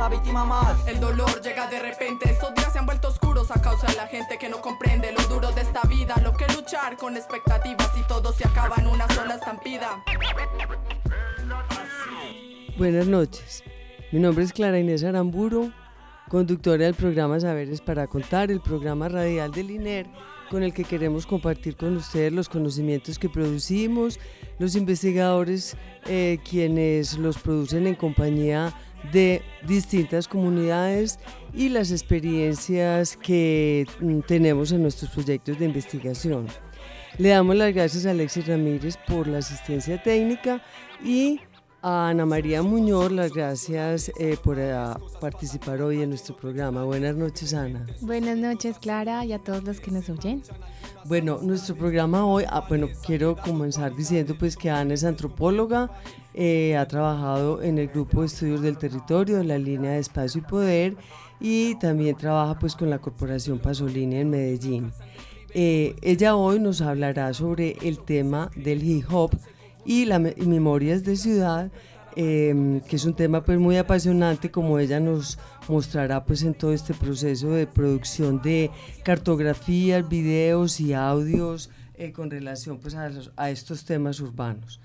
Una víctima más. El dolor llega de repente, estos días se han vuelto oscuros a causa de la gente que no comprende lo duro de esta vida, lo que luchar con expectativas y todo se acaba en una sola estampida. Buenas noches. Mi nombre es Clara Inés Aramburo, conductora del programa Saberes para Contar, el programa radial del INER, con el que queremos compartir con ustedes los conocimientos que producimos, los investigadores eh, quienes los producen en compañía de distintas comunidades y las experiencias que mm, tenemos en nuestros proyectos de investigación. Le damos las gracias a Alexis Ramírez por la asistencia técnica y a Ana María Muñoz las gracias eh, por eh, participar hoy en nuestro programa. Buenas noches, Ana. Buenas noches, Clara, y a todos los que nos oyen. Bueno, nuestro programa hoy, ah, bueno, quiero comenzar diciendo pues que Ana es antropóloga, eh, ha trabajado en el grupo de estudios del territorio, en la línea de espacio y poder, y también trabaja pues con la Corporación Pasolini en Medellín. Eh, ella hoy nos hablará sobre el tema del hip hop y las memorias de ciudad, eh, que es un tema pues muy apasionante como ella nos mostrará pues en todo este proceso de producción de cartografías, videos y audios eh, con relación pues a estos temas urbanos.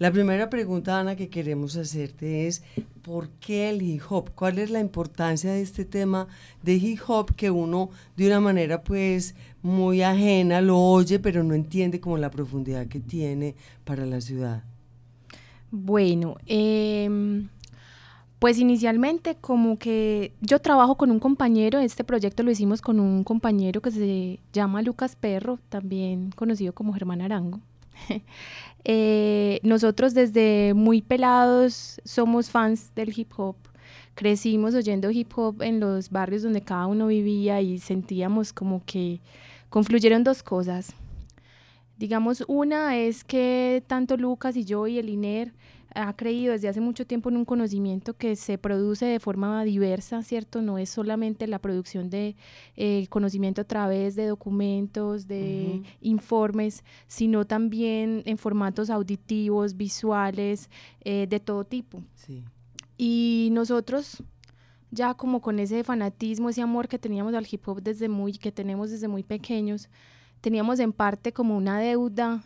La primera pregunta, Ana, que queremos hacerte es, ¿por qué el hip hop? ¿Cuál es la importancia de este tema de hip hop que uno de una manera pues muy ajena lo oye, pero no entiende como la profundidad que tiene para la ciudad? Bueno, em, pues inicialmente como que yo trabajo con un compañero, este proyecto lo hicimos con un compañero que se llama Lucas Perro, también conocido como Germán Arango. Eh, nosotros desde muy pelados somos fans del hip hop. Crecimos oyendo hip hop en los barrios donde cada uno vivía y sentíamos como que confluyeron dos cosas. Digamos, una es que tanto Lucas y yo y el INER ha creído desde hace mucho tiempo en un conocimiento que se produce de forma diversa, ¿cierto? No es solamente la producción de eh, conocimiento a través de documentos, de informes, sino también en formatos auditivos, visuales, eh, de todo tipo. Sí. Y nosotros, ya como con ese fanatismo, ese amor que teníamos al hip hop desde muy, que tenemos desde muy pequeños, teníamos en parte como una deuda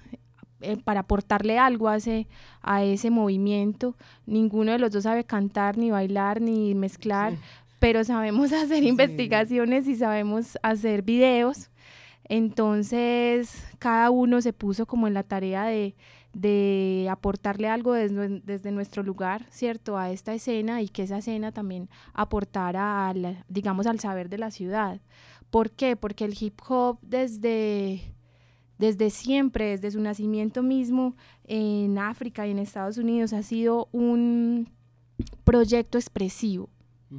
eh, para aportarle algo a ese, a ese movimiento. Ninguno de los dos sabe cantar, ni bailar, ni mezclar, Sí. pero sabemos hacer investigaciones y sabemos hacer videos. Entonces, cada uno se puso como en la tarea de, de aportarle algo desde, desde nuestro lugar, ¿cierto?, a esta escena y que esa escena también aportara, al, digamos, al saber de la ciudad. ¿Por qué? Porque el hip hop desde, desde siempre, desde su nacimiento mismo en África y en Estados Unidos, ha sido un proyecto expresivo.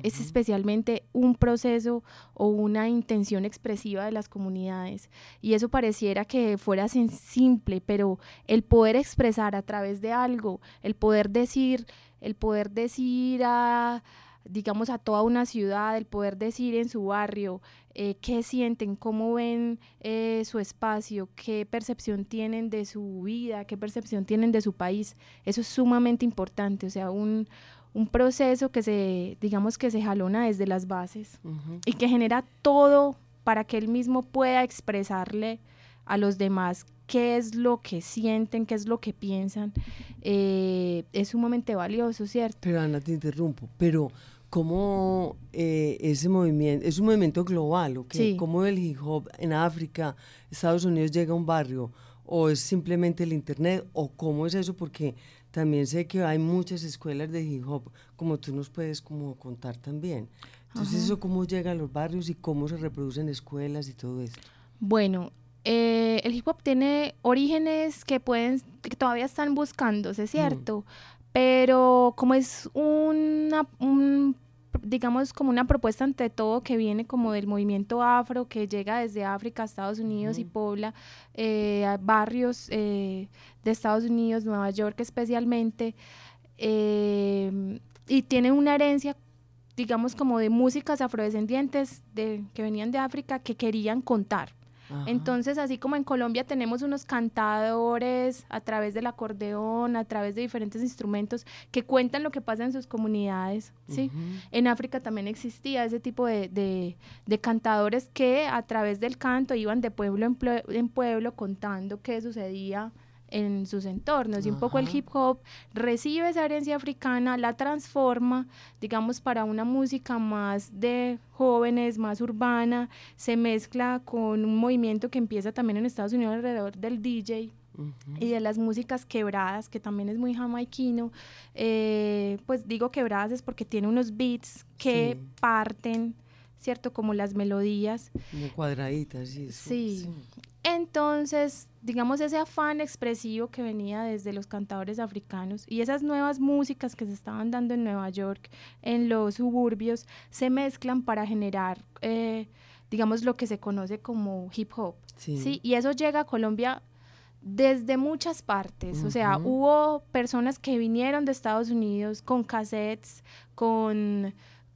Es especialmente un proceso o una intención expresiva de las comunidades. Y eso pareciera que fuera simple, pero el poder expresar a través de algo, el poder decir, el poder decir a, digamos, a toda una ciudad, el poder decir en su barrio eh, qué sienten, cómo ven eh, su espacio, qué percepción tienen de su vida, qué percepción tienen de su país. Eso es sumamente importante, o sea, un, un proceso que se, digamos, que se jalona desde las bases y que genera todo para que él mismo pueda expresarle a los demás qué es lo que sienten, qué es lo que piensan, eh, es sumamente valioso, ¿cierto? Pero Ana, te interrumpo, pero ¿cómo eh, ese movimiento, es un movimiento global, ¿ok? Sí. ¿Cómo el hip hop en África, Estados Unidos llega a un barrio? o es simplemente el internet o cómo es eso porque también sé que hay muchas escuelas de hip hop como tú nos puedes como contar también. Entonces eso cómo llega a los barrios y cómo se reproducen escuelas y todo esto. Bueno, eh, el hip hop tiene orígenes que pueden, que todavía están buscándose, ¿cierto? Pero como es una, un digamos, como una propuesta ante todo que viene como del movimiento afro, que llega desde África a Estados Unidos y pobla eh, barrios eh, de Estados Unidos, Nueva York especialmente, y tiene una herencia digamos como de músicas afrodescendientes de, que venían de África que querían contar, entonces, así como en Colombia tenemos unos cantadores a través del acordeón, a través de diferentes instrumentos que cuentan lo que pasa en sus comunidades, ¿sí? En África también existía ese tipo de, cantadores que a través del canto iban de pueblo en, en pueblo contando qué sucedía en sus entornos. Y un poco el hip hop recibe esa herencia africana, la transforma, digamos, para una música más de jóvenes, más urbana, se mezcla con un movimiento que empieza también en Estados Unidos alrededor del DJ, y de las músicas quebradas, que también es muy jamaiquino. Eh, pues digo quebradas es porque tiene unos beats que parten, ¿cierto? Como las melodías. Como cuadraditas, sí. sí. Entonces, digamos, ese afán expresivo que venía desde los cantadores africanos y esas nuevas músicas que se estaban dando en Nueva York, en los suburbios, se mezclan para generar, eh, digamos, lo que se conoce como hip hop. Sí. Y eso llega a Colombia desde muchas partes. O sea, hubo personas que vinieron de Estados Unidos con cassettes, con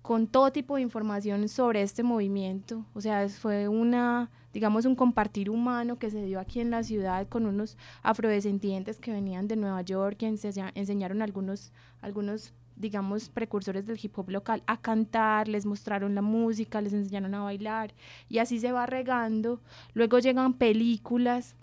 con todo tipo de información sobre este movimiento. O sea, fue una, digamos, un compartir humano que se dio aquí en la ciudad con unos afrodescendientes que venían de Nueva York y enseñaron algunos, algunos digamos, precursores del hip hop local a cantar, les mostraron la música, les enseñaron a bailar y así se va regando. Luego llegan películas,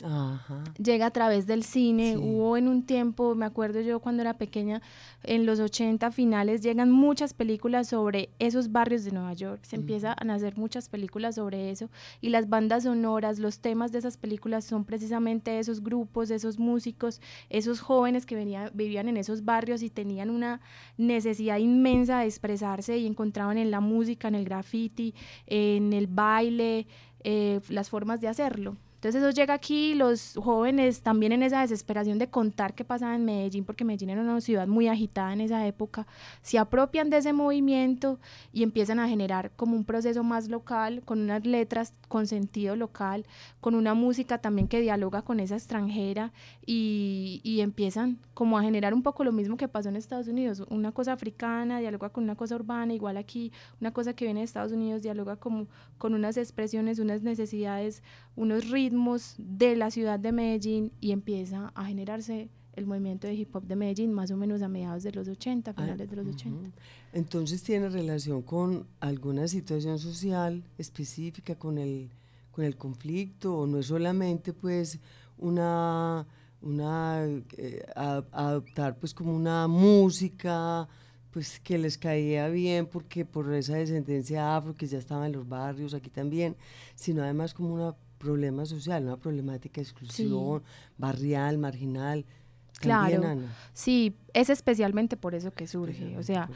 llega a través del cine. Hubo en un tiempo, me acuerdo yo cuando era pequeña, en los 80 finales llegan muchas películas sobre esos barrios de Nueva York. Se empiezan a hacer muchas películas sobre eso y las bandas sonoras, los temas de esas películas son precisamente esos grupos, esos músicos, esos jóvenes que venían, vivían en esos barrios y tenían una necesidad inmensa de expresarse y encontraban en la música, en el graffiti, en el baile, eh, las formas de hacerlo. Entonces eso llega aquí, los jóvenes también en esa desesperación de contar qué pasaba en Medellín, porque Medellín era una ciudad muy agitada en esa época, se apropian de ese movimiento y empiezan a generar como un proceso más local, con unas letras con sentido local, con una música también que dialoga con esa extranjera y, y empiezan como a generar un poco lo mismo que pasó en Estados Unidos, una cosa africana dialoga con una cosa urbana, igual aquí una cosa que viene de Estados Unidos dialoga como con unas expresiones, unas necesidades, unos ritmos de la ciudad de Medellín y empieza a generarse el movimiento de hip hop de Medellín más o menos a mediados de los 80, ah, finales de los 80. Entonces tiene relación con alguna situación social específica con el, con el conflicto o no es solamente pues una, una eh, adoptar pues como una música pues que les caía bien porque por esa descendencia afro que ya estaba en los barrios aquí también, sino además como una problema social, una problemática de exclusión, barrial, marginal. Claro, sí, es especialmente por eso que surge. O sea,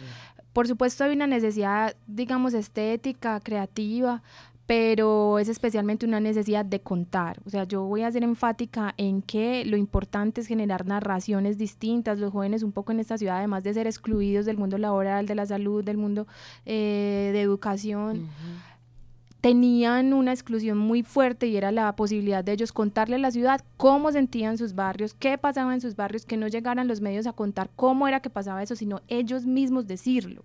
por, supuesto hay una necesidad, digamos, estética, creativa, pero es especialmente una necesidad de contar. O sea, yo voy a ser enfática en que lo importante es generar narraciones distintas. Los jóvenes un poco en esta ciudad, además de ser excluidos del mundo laboral, de la salud, del mundo eh, de educación tenían una exclusión muy fuerte y era la posibilidad de ellos contarle a la ciudad cómo sentían sus barrios, qué pasaba en sus barrios, que no llegaran los medios a contar cómo era que pasaba eso, sino ellos mismos decirlo.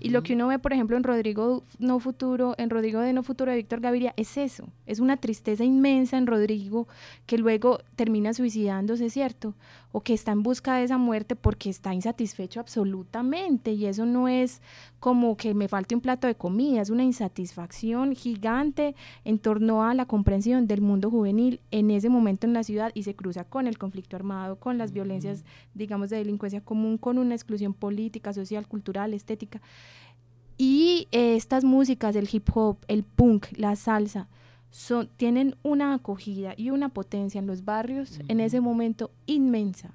Y lo que uno ve, por ejemplo, en Rodrigo No Futuro, en Rodrigo de No Futuro de Víctor Gaviria, es eso, es una tristeza inmensa en Rodrigo que luego termina suicidándose, ¿cierto? O que está en busca de esa muerte porque está insatisfecho absolutamente y eso no es como que me falte un plato de comida, es una insatisfacción gigante en torno a la comprensión del mundo juvenil en ese momento en la ciudad y se cruza con el conflicto armado, con las violencias, digamos, de delincuencia común, con una exclusión política, social, cultural, estética. Y eh, estas músicas, el hip hop, el punk, la salsa, son, tienen una acogida y una potencia en los barrios en ese momento inmensa,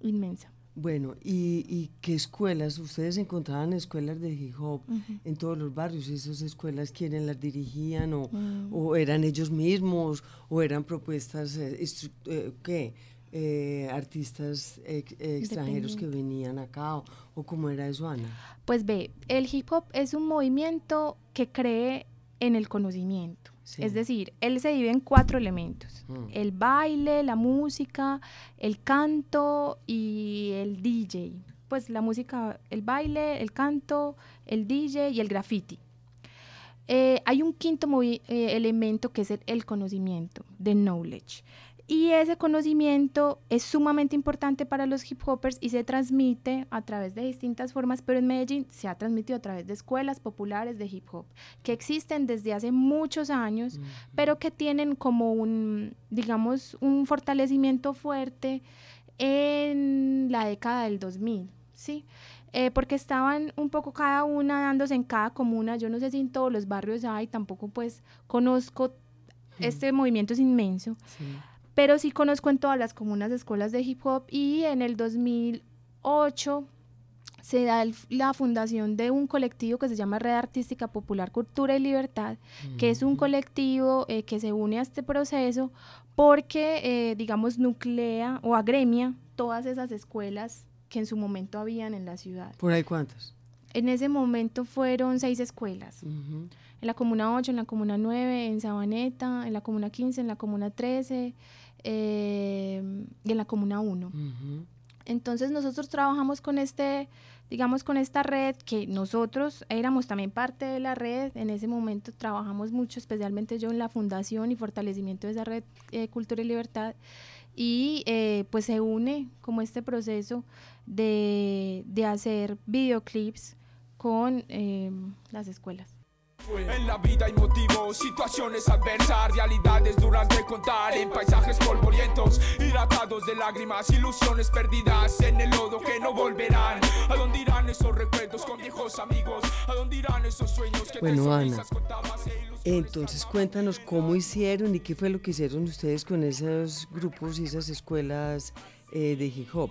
inmensa. Bueno, ¿y, y qué escuelas? ¿Ustedes encontraban escuelas de hip hop en todos los barrios? ¿Esas escuelas quiénes las dirigían o, Mm. o eran ellos mismos o eran propuestas, eh, eh, qué? Eh, artistas ex- eh, extranjeros que venían acá o, o cómo era eso, Ana? Pues ve, el hip hop es un movimiento que cree en el conocimiento. Sí. Es decir, él se divide en cuatro elementos. Mm. El baile, la música, el canto y el DJ. Pues la música, el baile, el canto, el DJ y el graffiti. Eh, hay un quinto eh, elemento que es el, el conocimiento, the knowledge. Y ese conocimiento es sumamente importante para los hip hoppers y se transmite a través de distintas formas, pero en Medellín se ha transmitido a través de escuelas populares de hip hop, que existen desde hace muchos años, pero que tienen como un, digamos, un fortalecimiento fuerte en la década del 2000, ¿sí? Eh, porque estaban un poco cada una dándose en cada comuna, yo no sé si en todos los barrios hay, tampoco pues conozco, este movimiento es inmenso, Sí. Pero sí conozco en todas las comunas escuelas de hip hop y en el 2008 se da el- la fundación de un colectivo que se llama Red Artística Popular Cultura y Libertad, que es un colectivo eh, que se une a este proceso porque, eh, digamos, nuclea o agremia todas esas escuelas que en su momento habían en la ciudad. ¿Por ahí cuántas? En ese momento fueron seis escuelas. En la Comuna 8, en la Comuna 9, en Sabaneta, en la Comuna 15, en la Comuna 13 eh, y en la Comuna 1. Ujú. Entonces nosotros trabajamos con este, digamos, con esta red que nosotros éramos también parte de la red. En ese momento trabajamos mucho, especialmente yo en la fundación y fortalecimiento de esa red eh, Cultura y Libertad. Y eh, pues se une como este proceso de, de hacer videoclips con eh, las escuelas. En la vida hay motivos, situaciones adversas, realidades duras de contar en paisajes polvorientos, hidratados de lágrimas, ilusiones perdidas en el lodo que no volverán. ¿A dónde irán esos recuerdos con viejos amigos? ¿A dónde irán esos sueños que Bueno, Ana, e Entonces cuéntanos cómo hicieron y qué fue lo que hicieron ustedes con esos grupos y esas escuelas eh, de hip hop.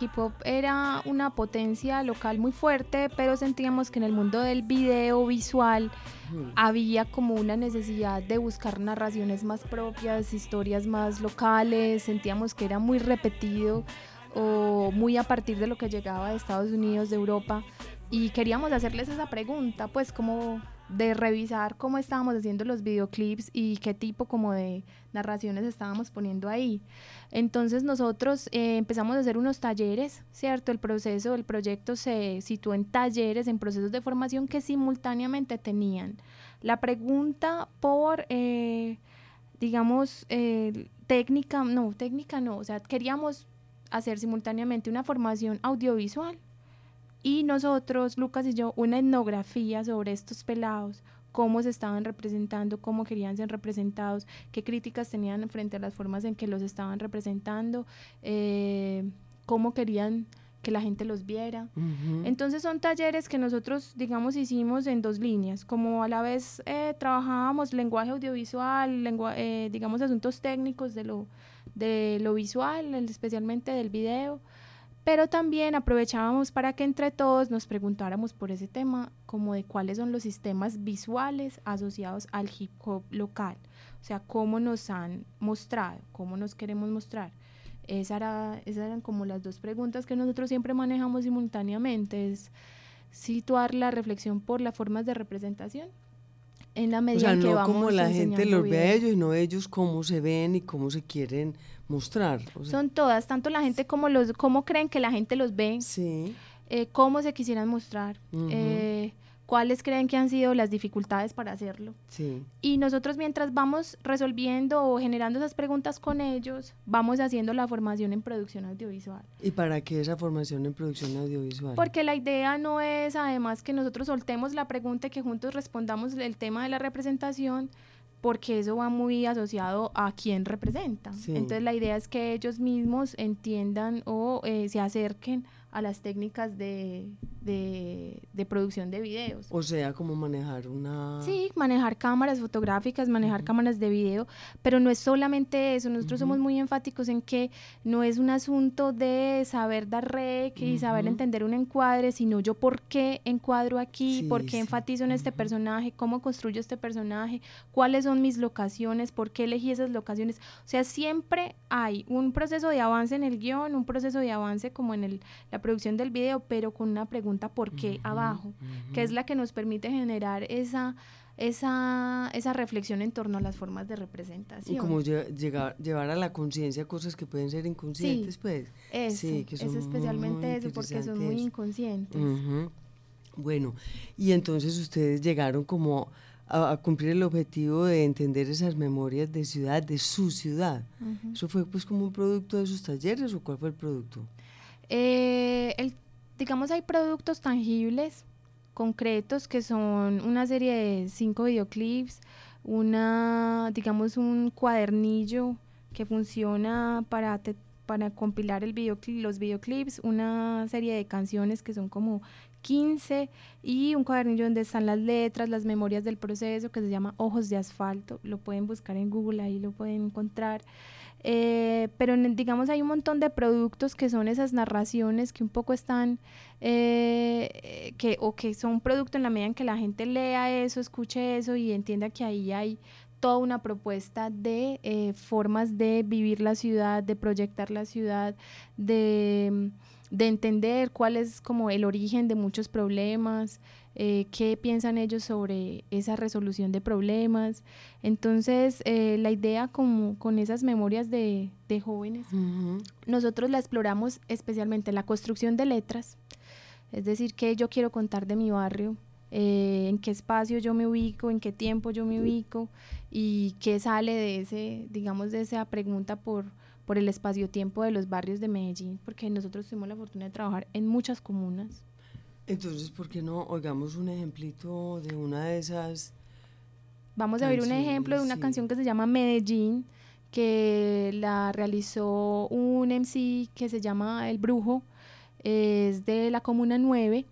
Hip hop era una potencia local muy fuerte, pero sentíamos que en el mundo del video visual había como una necesidad de buscar narraciones más propias, historias más locales, sentíamos que era muy repetido o muy a partir de lo que llegaba de Estados Unidos, de Europa, y queríamos hacerles esa pregunta, pues como de revisar cómo estábamos haciendo los videoclips y qué tipo como de narraciones estábamos poniendo ahí. Entonces nosotros eh, empezamos a hacer unos talleres, ¿cierto? El proceso, el proyecto se situó en talleres, en procesos de formación que simultáneamente tenían la pregunta por, eh, digamos, eh, técnica, no, técnica no, o sea, queríamos hacer simultáneamente una formación audiovisual y nosotros, Lucas y yo, una etnografía sobre estos pelados, cómo se estaban representando, cómo querían ser representados, qué críticas tenían frente a las formas en que los estaban representando, eh, cómo querían que la gente los viera. Entonces son talleres que nosotros, digamos, hicimos en dos líneas, como a la vez eh, trabajábamos lenguaje audiovisual, lengua- eh, digamos, asuntos técnicos de lo, de lo visual, especialmente del video, pero también aprovechábamos para que entre todos nos preguntáramos por ese tema, como de cuáles son los sistemas visuales asociados al hip hop local, o sea, cómo nos han mostrado, cómo nos queremos mostrar. Esa era, esas eran como las dos preguntas que nosotros siempre manejamos simultáneamente, es situar la reflexión por las formas de representación en la O medida sea, en que no vamos como la gente los ve a ellos y no ellos cómo se ven y cómo se quieren mostrar. O sea, Son todas, tanto la gente como los, cómo creen que la gente los ve, sí. eh, cómo se quisieran mostrar, Ujú. eh, cuáles creen que han sido las dificultades para hacerlo. Sí. Y nosotros mientras vamos resolviendo o generando esas preguntas con ellos, vamos haciendo la formación en producción audiovisual. ¿Y para qué esa formación en producción audiovisual? Porque la idea no es además que nosotros soltemos la pregunta y que juntos respondamos el tema de la representación, porque eso va muy asociado a quién representa. Sí. Entonces la idea es que ellos mismos entiendan o eh, se acerquen a las técnicas de, de, de producción de videos. O sea, como manejar una... Sí, manejar cámaras fotográficas, manejar cámaras de video, pero no es solamente eso. Nosotros somos muy enfáticos en que no es un asunto de saber dar rec y saber Ujú. entender un encuadre, sino yo por qué encuadro aquí, Sí, por qué sí. enfatizo en este personaje, cómo construyo este personaje, cuáles son mis locaciones, por qué elegí esas locaciones. O sea, siempre hay un proceso de avance en el guion, un proceso de avance como en el, la producción del video, pero con una pregunta ¿por qué abajo? que es la que nos permite generar esa, esa, esa reflexión en torno a las formas de representación. Y como lle- llegar, llevar a la conciencia cosas que pueden ser inconscientes, Sí, pues. Eso, sí, que es son muy, especialmente eso, porque son muy inconscientes. Bueno, y entonces ustedes llegaron como a, a cumplir el objetivo de entender esas memorias de ciudad, de su ciudad. ¿Eso fue pues como un producto de sus talleres o cuál fue el producto? Eh, digamos, hay productos tangibles, concretos, que son una serie de cinco videoclips, una, digamos, un cuadernillo que funciona para, para compilar el videoclip, los videoclips, una serie de canciones que son como 15 y un cuadernillo donde están las letras, las memorias del proceso que se llama Ojos de Asfalto. Lo pueden buscar en Google, ahí lo pueden encontrar. Eh, pero digamos hay un montón de productos que son esas narraciones que un poco están eh, que o que son producto en la medida en que la gente lea eso, escuche eso y entienda que ahí hay toda una propuesta de eh, formas de vivir la ciudad, de proyectar la ciudad, de, de entender cuál es como el origen de muchos problemas, eh, qué piensan ellos sobre esa resolución de problemas. Entonces, eh, la idea como con esas memorias de, de jóvenes, nosotros la exploramos especialmente en la construcción de letras, es decir, qué yo quiero contar de mi barrio, eh, en qué espacio yo me ubico, en qué tiempo yo me ubico y qué sale de ese, digamos, de esa pregunta por, por el espacio-tiempo de los barrios de Medellín, porque nosotros tuvimos la fortuna de trabajar en muchas comunas. Entonces, ¿por qué no oigamos un ejemplito de una de esas? Vamos a ver un ejemplo de una sí. canción que se llama Medellín, que la realizó un MC que se llama El Brujo, es de la Comuna 9,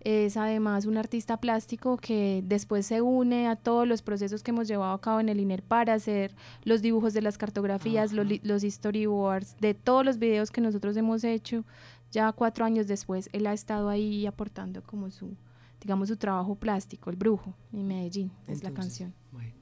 es además un artista plástico que después se une a todos los procesos que hemos llevado a cabo en el INER para hacer los dibujos de las cartografías, los, los storyboards, de todos los videos que nosotros hemos hecho. Ya cuatro años después, él ha estado ahí aportando como su, digamos, su trabajo plástico, El Brujo, en Medellín, es la canción. bueno.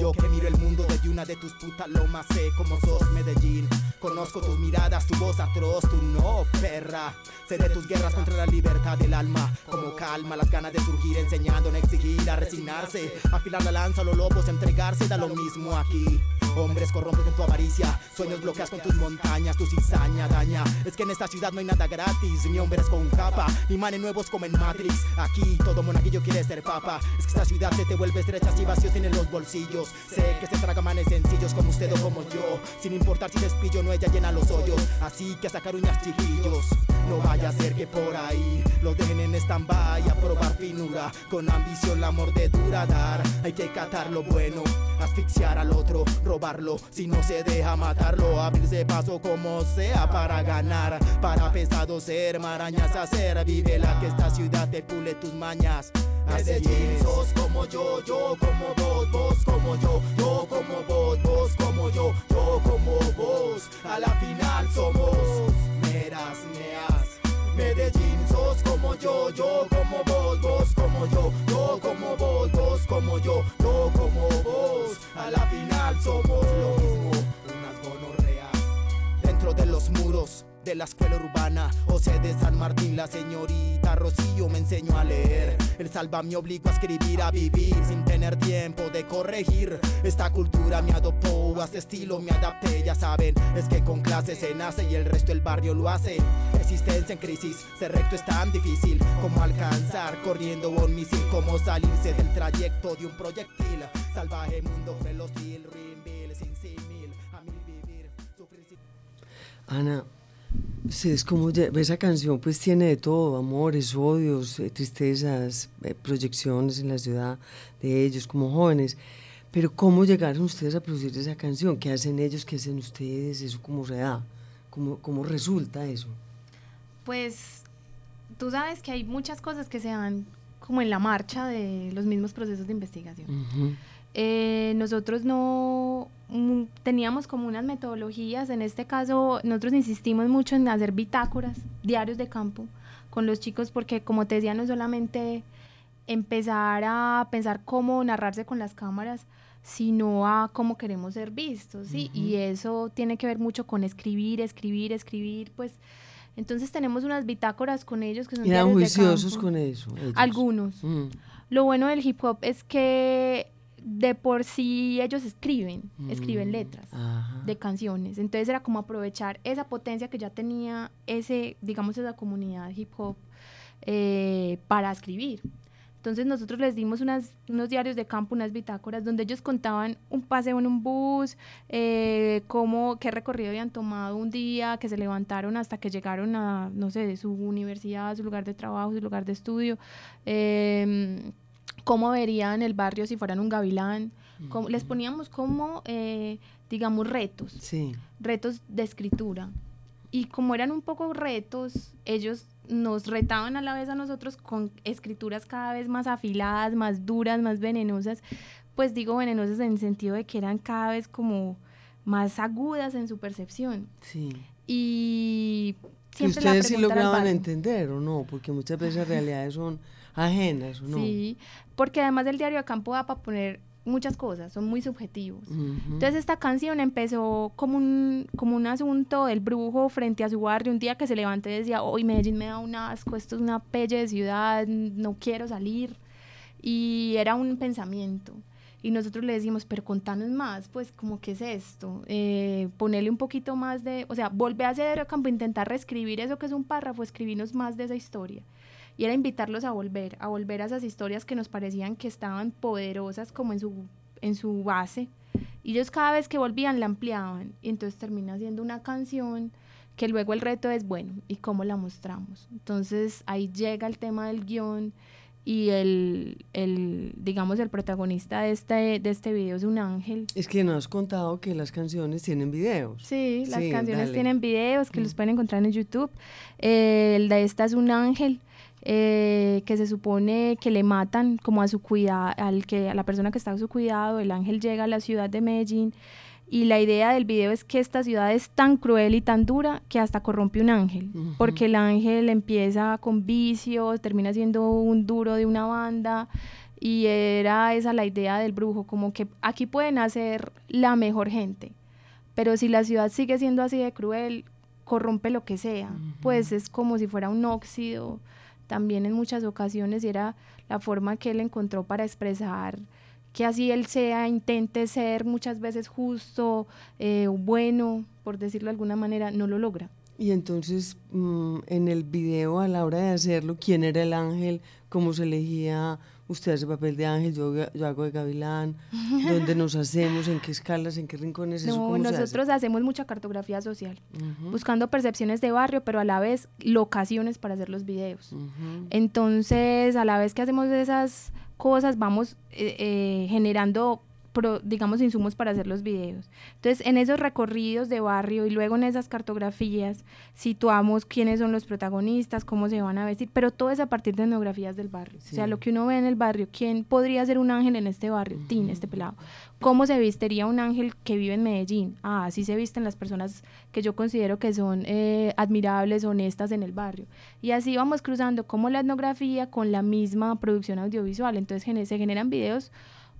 Yo que miro el mundo desde una de tus putas lomas, sé cómo sos Medellín. Conozco tus miradas, tu voz atroz, tu no, perra. Sé tus guerras contra la libertad del alma. Como calma, las ganas de surgir, enseñando a exigir, a resignarse. Afilar la lanza a los lobos, entregarse, da lo mismo aquí. Hombres corrompen con tu avaricia, sueños bloqueas con tus montañas, tu cizaña daña. Es que en esta ciudad no hay nada gratis, ni hombres con capa, ni manes nuevos como en Matrix. Aquí todo monaguillo quiere ser papa. Es que esta ciudad se te vuelve estrecha y vacíos tiene los bolsillos. Sé que se traga manes sencillos como usted o como yo. Sin importar si despillo no ella llena los hoyos. Así que a sacar uñas chiquillos. No vaya a ser que por ahí lo dejen en stand-by a probar finura. Con ambición la mordedura dar. Hay que catar lo bueno, asfixiar al otro, robarlo. Si no se deja matarlo, abrirse paso como sea para ganar. Para pesado ser, marañas hacer. Vive la que esta ciudad te pule tus mañas. Medellín, sos como yo, yo como vos, vos como yo, yo como vos, vos como yo, yo como vos. A la final somos meras, meas. Medellín, sos como yo, yo como vos, vos como yo, yo de la escuela urbana, José de San Martín, la señorita Rocío me enseñó a leer. El salva me obligó a escribir, a vivir sin tener tiempo de corregir. Esta cultura me adoptó, a este estilo me adapté, ya saben, es que con clase se nace y el resto del barrio lo hace. Existencia en crisis, ser recto es tan difícil como alcanzar corriendo un misil, como salirse del trayecto de un proyectil. Salvaje mundo vil, sin simil, a mil vivir, sufrir sin... Ana, Ustedes como esa canción pues tiene de todo, amores, odios, eh, tristezas, eh, proyecciones en la ciudad de ellos como jóvenes. Pero ¿cómo llegaron ustedes a producir esa canción? ¿Qué hacen ellos? ¿Qué hacen ustedes? ¿Eso cómo se da? ¿Cómo, cómo resulta eso? Pues tú sabes que hay muchas cosas que se dan como en la marcha de los mismos procesos de investigación. Eh, nosotros no teníamos como unas metodologías, en este caso nosotros insistimos mucho en hacer bitácoras, diarios de campo con los chicos porque como te decía no solamente empezar a pensar cómo narrarse con las cámaras, sino a cómo queremos ser vistos, ¿sí? Y eso tiene que ver mucho con escribir, escribir, escribir, pues entonces tenemos unas bitácoras con ellos que son Eran juiciosos con eso. Algunos. Mm. Lo bueno del hip hop es que de por sí ellos escriben, escriben mm, letras de canciones. Entonces era como aprovechar esa potencia que ya tenía ese, digamos, esa comunidad hip hop eh, para escribir. Entonces nosotros les dimos unas, unos diarios de campo, unas bitácoras, donde ellos contaban un paseo en un bus, eh, cómo, qué recorrido habían tomado un día, que se levantaron hasta que llegaron a, no sé, de su universidad, su lugar de trabajo, su lugar de estudio, eh, cómo verían el barrio si fueran un gavilán. les poníamos como, eh, digamos, retos, sí. retos de escritura. Y como eran un poco retos, ellos nos retaban a la vez a nosotros con escrituras cada vez más afiladas, más duras, más venenosas. Pues digo venenosas en el sentido de que eran cada vez como más agudas en su percepción. Sí. Y siempre ustedes sí lograban entender o no, porque muchas veces las realidades son ajenas, ¿no? Sí, porque además del diario de campo da para poner muchas cosas, son muy subjetivos. Entonces esta canción empezó como un, como un asunto del brujo frente a su barrio, un día que se levantó y decía, hoy Medellín me da un asco, esto es una pelle de ciudad, no quiero salir. Y era un pensamiento. Y nosotros le decimos, pero contanos más, pues, como qué es esto? Eh, ponerle un poquito más de, o sea, volver a hacer campo, intentar reescribir eso que es un párrafo, escribirnos más de esa historia y era invitarlos a volver, a volver a esas historias que nos parecían que estaban poderosas como en su, en su base. Y ellos cada vez que volvían la ampliaban y entonces termina siendo una canción que luego el reto es, bueno, ¿y cómo la mostramos? Entonces ahí llega el tema del guion y el, el, digamos, el protagonista de este, de este video es un ángel. Es que nos has contado que las canciones tienen videos. Sí, las canciones tienen videos que los mm. pueden encontrar en YouTube. el de esta es un ángel eh, que se supone que le matan como a su cuidado, al que, a la persona que está a su cuidado, el ángel llega a la ciudad de Medellín y la idea del video es que esta ciudad es tan cruel y tan dura que hasta corrompe un ángel, porque el ángel empieza con vicios, termina siendo un duro de una banda y era esa la idea del brujo, como que aquí pueden hacer la mejor gente, pero si la ciudad sigue siendo así de cruel, corrompe lo que sea, pues es como si fuera un óxido también en muchas ocasiones era la forma que él encontró para expresar que así él sea, intente ser muchas veces justo, eh, bueno, por decirlo de alguna manera, no lo logra. Y entonces, mm, en el video, a la hora de hacerlo, ¿quién era el ángel? ¿Cómo se elegía? Usted hace papel de ángel, yo, yo hago de gavilán, dónde nos hacemos, en qué escalas, en qué rincones. No, nosotros hacemos mucha cartografía social, buscando percepciones de barrio, pero a la vez locaciones para hacer los videos. Entonces, a la vez que hacemos esas cosas, vamos eh, eh, generando digamos, insumos para hacer los videos. Entonces, en esos recorridos de barrio y luego en esas cartografías, situamos quiénes son los protagonistas, cómo se van a vestir, pero todo es a partir de etnografías del barrio. O sea, lo que uno ve en el barrio, quién podría ser un ángel en este barrio, Tin, este pelado. ¿Cómo se vistería un ángel que vive en Medellín? Ah, así se visten las personas que yo considero que son eh, admirables, honestas en el barrio. Y así vamos cruzando como la etnografía con la misma producción audiovisual. Entonces se generan videos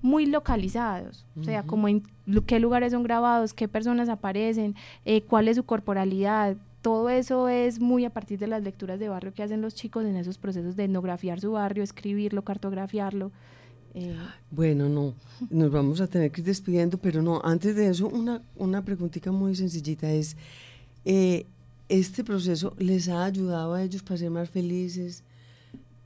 muy localizados, o sea, como en qué lugares son grabados, qué personas aparecen, eh, cuál es su corporalidad, todo eso es muy a partir de las lecturas de barrio que hacen los chicos en esos procesos de etnografiar su barrio, escribirlo, cartografiarlo. Eh. Bueno, no, nos vamos a tener que ir despidiendo, pero no, antes de eso, una, una preguntita muy sencillita es, eh, ¿este proceso les ha ayudado a ellos para ser más felices?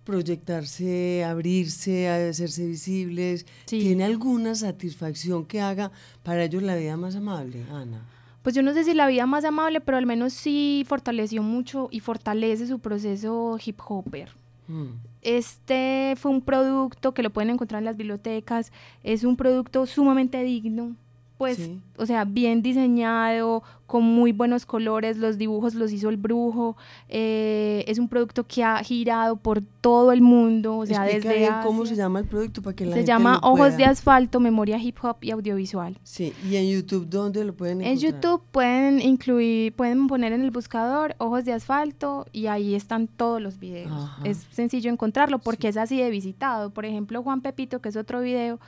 Proyectarse, abrirse, hacerse visibles? ¿Tiene alguna satisfacción que haga para ellos la vida más amable, Ana? pues yo no sé si la vida más amable, pero al menos sí fortaleció mucho y fortalece su proceso hip hopper. Mm. Este fue un producto que lo pueden encontrar en las bibliotecas, es un producto sumamente digno, pues, Sí. o sea, bien diseñado, con muy buenos colores, los dibujos los hizo el brujo, eh, es un producto que ha girado por todo el mundo, o sea, Explica desde bien cómo Asia. se llama el producto para que la Se gente llama lo Ojos de Asfalto, Memoria Hip Hop y Audiovisual. Sí, y en YouTube, ¿dónde lo pueden En encontrar? YouTube pueden incluir, pueden poner en el buscador Ojos de Asfalto y ahí están todos los videos. Ajá. Es sencillo encontrarlo porque es así de visitado. Por ejemplo, Juan Pepito, que es otro video,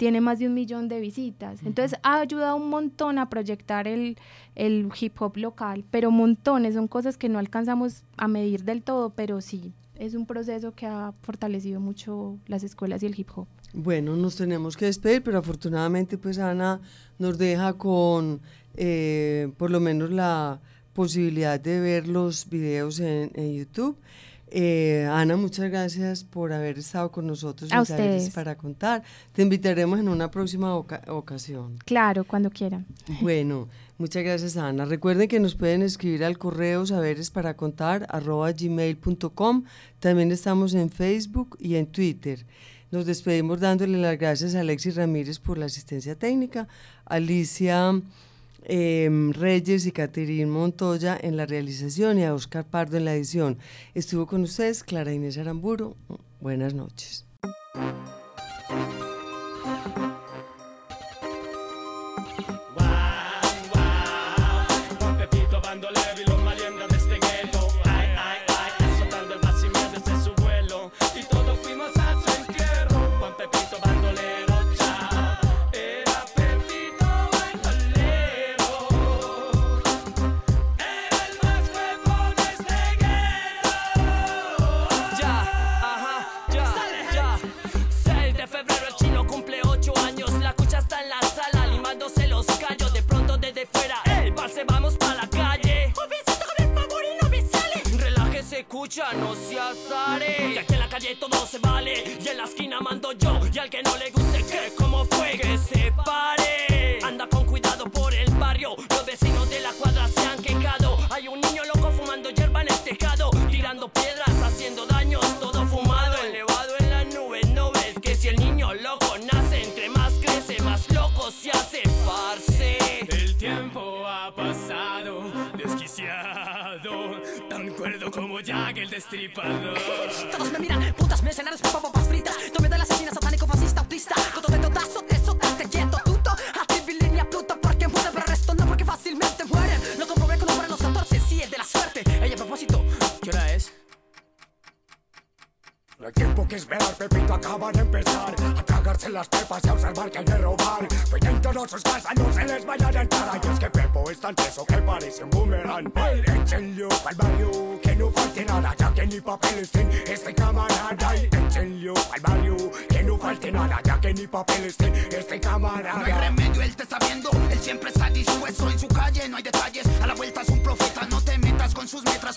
tiene más de un millón de visitas. Entonces ha ayudado un montón a proyectar el, el hip hop local, pero montones, son cosas que no alcanzamos a medir del todo, pero sí, es un proceso que ha fortalecido mucho las escuelas y el hip hop. Bueno, nos tenemos que despedir, pero afortunadamente pues Ana nos deja con eh, por lo menos la posibilidad de ver los videos en, en YouTube. Eh, Ana, muchas gracias por haber estado con nosotros A ustedes. para contar. Te invitaremos en una próxima oca- ocasión. Claro, cuando quieran. Bueno, muchas gracias Ana. Recuerden que nos pueden escribir al correo saberes para contar arroba gmail.com. También estamos en Facebook y en Twitter. Nos despedimos dándole las gracias a Alexis Ramírez por la asistencia técnica, Alicia em, Reyes y Caterín Montoya en la realización y a Oscar Pardo en la edición. Estuvo con ustedes Clara Inés Aramburo. Buenas noches. Jack el destripador Todos me miran, putas mercenarios, papas, fritas. No me da la asesina satánico, que esperar, Pepito acaba de empezar A tragarse las pepas y a observar que hay de robar Peñen todos sus casas, no se les vayan a entrar Y es que Pepo es tan teso que parece un boomerang Ay, Échenlo al barrio, que no falte nada Ya que ni papeles tiene este camarada Y barrio, que no falte nada Ya que ni papeles tiene este camarada No hay remedio, él te está viendo. Él siempre está dispuesto en su calle, no hay detalles. A la vuelta es un profeta, no te metas con sus metras,